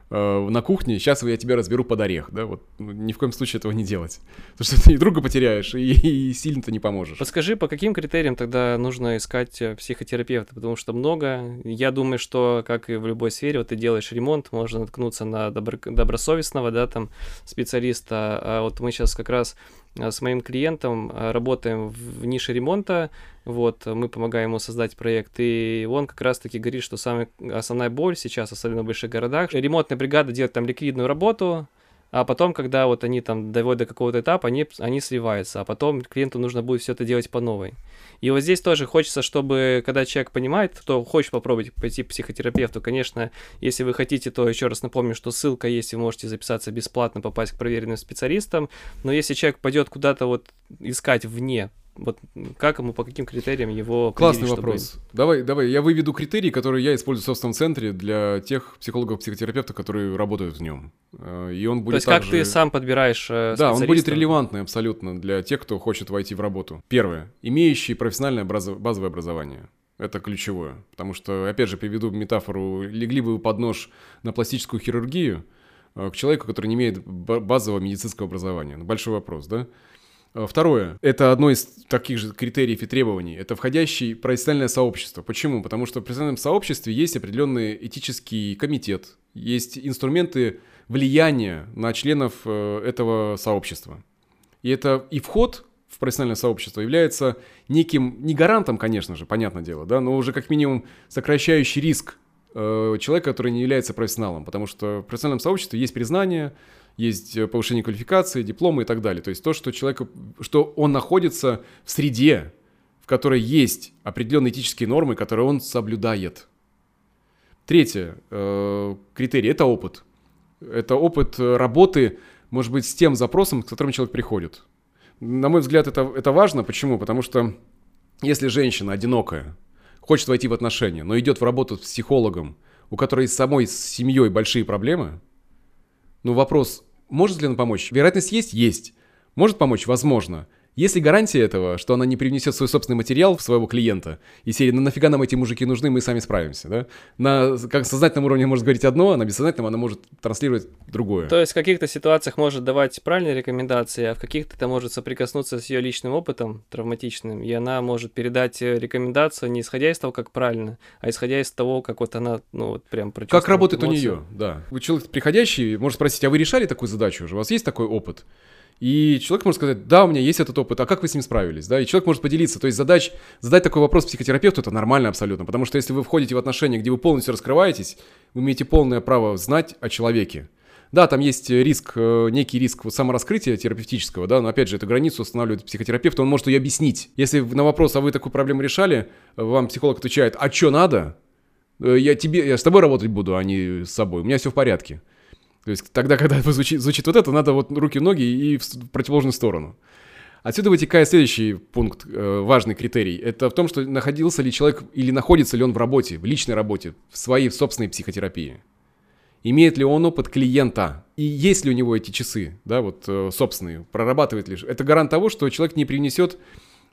на кухне, сейчас я тебя разберу под орех, да, вот ну, ни в коем случае этого не делать. *laughs* Потому что ты и друга потеряешь, и, *laughs* и сильно-то не поможешь. Подскажи, по каким критериям тогда нужно искать э, психотерапевта? Потому что много. Я думаю, что, как и в любой сфере, вот ты делаешь ремонт, можно наткнуться на добро- добросовестного, да, там, специалиста. А вот мы сейчас как раз Э, с моим клиентом э, работаем в нише ремонта, вот, мы помогаем ему создать проект, и он как раз-таки говорит, что самая основная боль сейчас, особенно в больших городах, ремонтная бригада делает там ликвидную работу, а потом, когда вот они там доводят до какого-то этапа, они, они сливаются, а потом клиенту нужно будет все это делать по новой. И вот здесь тоже хочется, чтобы, когда человек понимает, кто хочет попробовать пойти к психотерапевту, конечно, если вы хотите, то еще раз напомню, что ссылка есть, вы можете записаться бесплатно, попасть к проверенным специалистам, но если человек пойдет куда-то вот искать вне вот как ему, по каким критериям его Классный вопрос. Чтобы... Давай, давай, я выведу критерии, которые я использую в собственном центре для тех психологов-психотерапевтов, которые работают в нем. Э, и он будет То есть также... как ты сам подбираешь э, Да, он будет релевантный абсолютно для тех, кто хочет войти в работу. Первое. Имеющий профессиональное базовое образование. Это ключевое. Потому что, опять же, приведу метафору, легли бы вы под нож на пластическую хирургию э, к человеку, который не имеет базового медицинского образования. Большой вопрос, да? Э, второе, это одно из таких же критериев и требований, это входящий профессиональное сообщество. Почему? Потому что в профессиональном сообществе есть определенный этический комитет, есть инструменты влияния на членов э, этого сообщества. И это и вход в профессиональное сообщество является неким, не гарантом, конечно же, понятное дело, да, но уже как минимум сокращающий риск э, человека, который не является профессионалом, потому что в профессиональном сообществе есть признание, есть э, повышение квалификации, дипломы и так далее. То есть то, что человек, что он находится в среде, в которой есть определенные этические нормы, которые он соблюдает. Третье э, критерий – это опыт. Это опыт э, работы, может быть, с тем запросом, с которым человек приходит. На мой взгляд, это, это важно. Почему? Потому что если женщина одинокая, хочет войти в отношения, но идет в работу с психологом, у которой самой с семьей большие проблемы – ну, вопрос, может ли она помочь? Вероятность есть? Есть. Может помочь? Возможно. Есть ли гарантия этого, что она не привнесет свой собственный материал в своего клиента? И серии, ну нафига нам эти мужики нужны, мы сами справимся, да? На как сознательном уровне может говорить одно, а на бессознательном она может транслировать другое. То есть в каких-то ситуациях может давать правильные рекомендации, а в каких-то это может соприкоснуться с ее личным опытом травматичным, и она может передать э, рекомендацию не исходя из того, как правильно, а исходя из того, как вот она, ну вот прям Как работает эмоцию. у нее, да. Человек приходящий может спросить, а вы решали такую задачу уже? У вас есть такой опыт? И человек может сказать, да, у меня есть этот опыт, а как вы с ним справились? Да? И человек может поделиться. То есть задач, задать такой вопрос психотерапевту это нормально абсолютно. Потому что если вы входите в отношения, где вы полностью раскрываетесь, вы имеете полное право знать о человеке. Да, там есть риск, э, некий риск самораскрытия терапевтического, да, но опять же, эту границу устанавливает психотерапевт, он может ее объяснить. Если на вопрос, а вы такую проблему решали, вам психолог отвечает, а что надо? Э, я, тебе, я с тобой работать буду, а не с собой, у меня все в порядке. То есть тогда, когда звучит, звучит вот это, надо вот руки-ноги и в противоположную сторону. Отсюда вытекает следующий пункт, э, важный критерий. Это в том, что находился ли человек или находится ли он в работе, в личной работе, в своей собственной психотерапии. Имеет ли он опыт клиента? И есть ли у него эти часы, да, вот э, собственные, прорабатывает ли? Это гарант того, что человек не принесет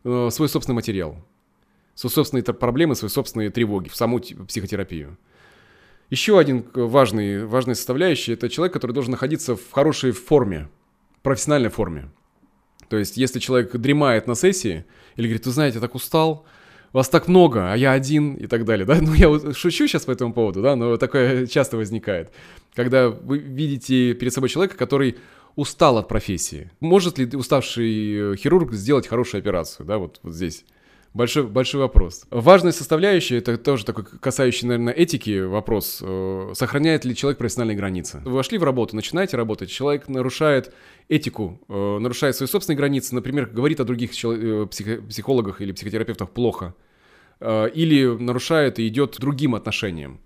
э, свой собственный материал, свои собственные проблемы, свои собственные тревоги в саму психотерапию. Еще один важный, важный составляющий – это человек, который должен находиться в хорошей форме, профессиональной форме. То есть, если человек дремает на сессии или говорит, вы знаете, я так устал, вас так много, а я один и так далее, да? *laughs* Ну, я шучу сейчас по этому поводу, да, но такое *laughs* часто возникает. Когда вы видите перед собой человека, который устал от профессии. Может ли уставший э, хирург сделать хорошую операцию, да, вот, вот здесь? Большой, большой вопрос. Важная составляющая, это тоже такой касающий, наверное, этики вопрос. Э, сохраняет ли человек профессиональные границы? Вы вошли в работу, начинаете работать, человек нарушает этику, э, нарушает свои собственные границы, например, говорит о других э, психологах или психотерапевтах плохо, или нарушает и идет другим отношениям.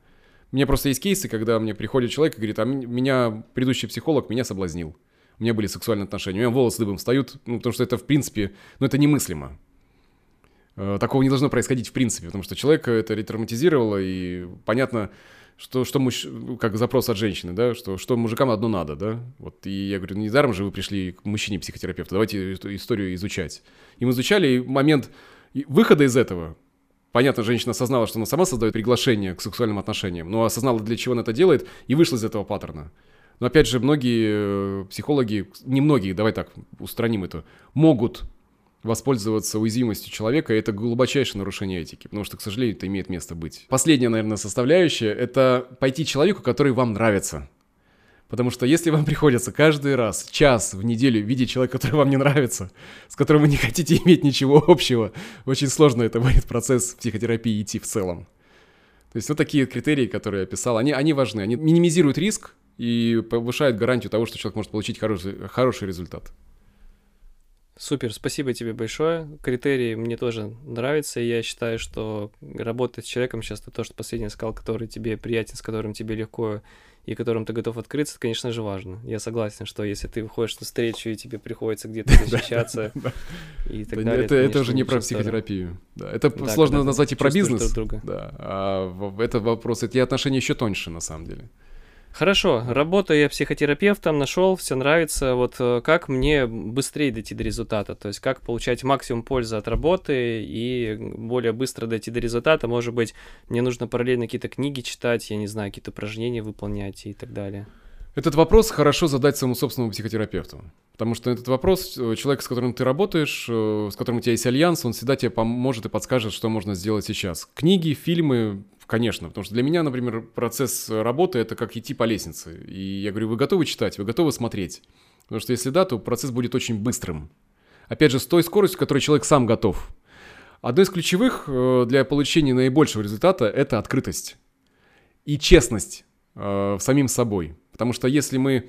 У меня просто есть кейсы, когда мне приходит человек и говорит, а меня предыдущий психолог меня соблазнил. У меня были сексуальные отношения, у меня волосы дыбом встают, ну, потому что это, в принципе, ну, это немыслимо. Э, такого не должно происходить в принципе, потому что человек это ретравматизировало, и понятно, что, что муж... как запрос от женщины, да, что, что мужикам одно надо, да, вот, и я говорю, недаром же вы пришли к мужчине-психотерапевту, давайте эту историю изучать. И мы изучали, и момент выхода из этого, понятно, женщина осознала, что она сама создает приглашение к сексуальным отношениям, но осознала, для чего она это делает, и вышла из этого паттерна. Но опять же, многие э, психологи, не многие, давай так, устраним это, могут воспользоваться уязвимостью человека, это глубочайшее нарушение этики, потому что, к сожалению, это имеет место быть. Последняя, наверное, составляющая — это пойти человеку, который вам нравится. Потому что если вам *laughs* приходится каждый раз, час в неделю видеть человека, который вам не нравится, с которым вы не хотите иметь ничего общего, очень сложно это будет процесс психотерапии идти в целом. То есть вот такие критерии, которые я писал, они, они важны. Они минимизируют риск и повышают гарантию того, что человек может получить хороший, хороший результат. Супер, спасибо тебе большое. Критерии мне тоже нравятся, и я считаю, что работать с человеком сейчас, то, что последний сказал, который тебе приятен, с которым тебе легко и которым ты готов открыться, это, конечно же, важно. Я согласен, что если ты выходишь на встречу, и тебе приходится где-то *laughs* защищаться и так далее. Это уже не про психотерапию. Это сложно назвать и про бизнес. Да, а это вопрос, эти отношения еще тоньше, на самом деле. Хорошо, работаю я психотерапевтом, нашел, все нравится. Вот э, как мне быстрее дойти до результата? То есть как получать максимум пользы от работы и более быстро дойти до результата? Может быть, мне нужно параллельно какие-то книги читать, я не знаю, какие-то упражнения выполнять и так далее. Этот вопрос хорошо задать своему собственному психотерапевту. Потому что этот вопрос, э, человек, с которым ты работаешь, э, с которым у тебя есть альянс, он всегда тебе поможет и подскажет, что можно сделать сейчас. Книги, фильмы, конечно. Потому что для меня, например, процесс работы — это как идти по лестнице. И я говорю, вы готовы читать, вы готовы смотреть? Потому что если да, то процесс будет очень быстрым. Опять же, с той скоростью, которой человек сам готов. Одно из ключевых э, для получения наибольшего результата — это открытость и честность в самим собой. Потому что если мы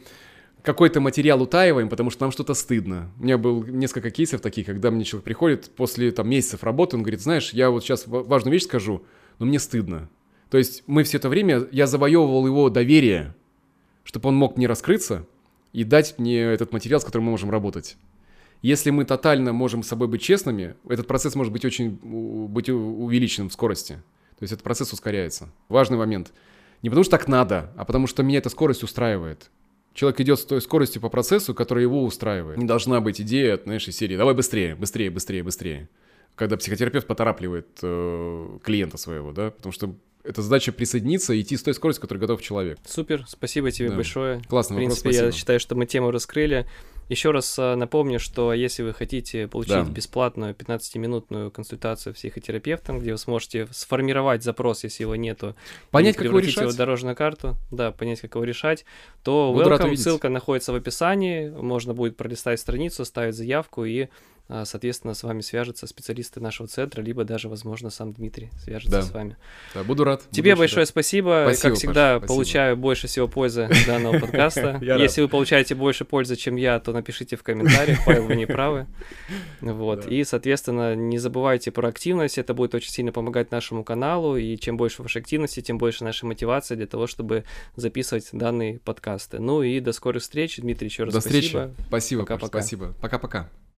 какой-то материал утаиваем, потому что нам что-то стыдно. У меня был несколько кейсов таких, когда мне человек приходит после там, месяцев работы, он говорит, знаешь, я вот сейчас важную вещь скажу, но мне стыдно. То есть мы все это время, я завоевывал его доверие, чтобы он мог мне раскрыться и дать мне этот материал, с которым мы можем работать. Если мы тотально можем с собой быть честными, этот процесс может быть очень быть увеличенным в скорости. То есть этот процесс ускоряется. Важный момент – не потому что так надо, а потому что меня эта скорость устраивает. Человек идет с той скоростью по процессу, которая его устраивает. Не должна быть идея, знаешь, из серии «давай быстрее, быстрее, быстрее, быстрее». Когда психотерапевт поторапливает э, клиента своего, да, потому что это задача присоединиться и идти с той скоростью, которой готов человек. Супер, спасибо тебе да. большое. Классно, В принципе, вопрос, я считаю, что мы тему раскрыли. Еще раз а, напомню, что если вы хотите получить да. бесплатную 15-минутную консультацию психотерапевтом, где вы сможете сформировать запрос, если его нету, понять, как его решать, его дорожную карту, да, понять, как его решать, то Буду welcome, ссылка находится в описании, можно будет пролистать страницу, ставить заявку и соответственно, с вами свяжутся специалисты нашего центра, либо даже, возможно, сам Дмитрий свяжется да. с вами. Да, буду рад. Тебе буду большое рад. спасибо. спасибо. Как всегда, Паша, получаю больше всего пользы *laughs* данного подкаста. Если вы получаете больше пользы, чем я, то напишите в комментариях, Павел, вы не правы. *laughs* Вот. И, соответственно, не забывайте про активность, это будет очень сильно помогать нашему каналу, и чем больше вашей активности, тем больше нашей мотивации для того, чтобы записывать данные подкасты. Ну и до скорых встреч, Дмитрий, еще раз до спасибо. До встречи. Спасибо, спасибо. Пока-пока.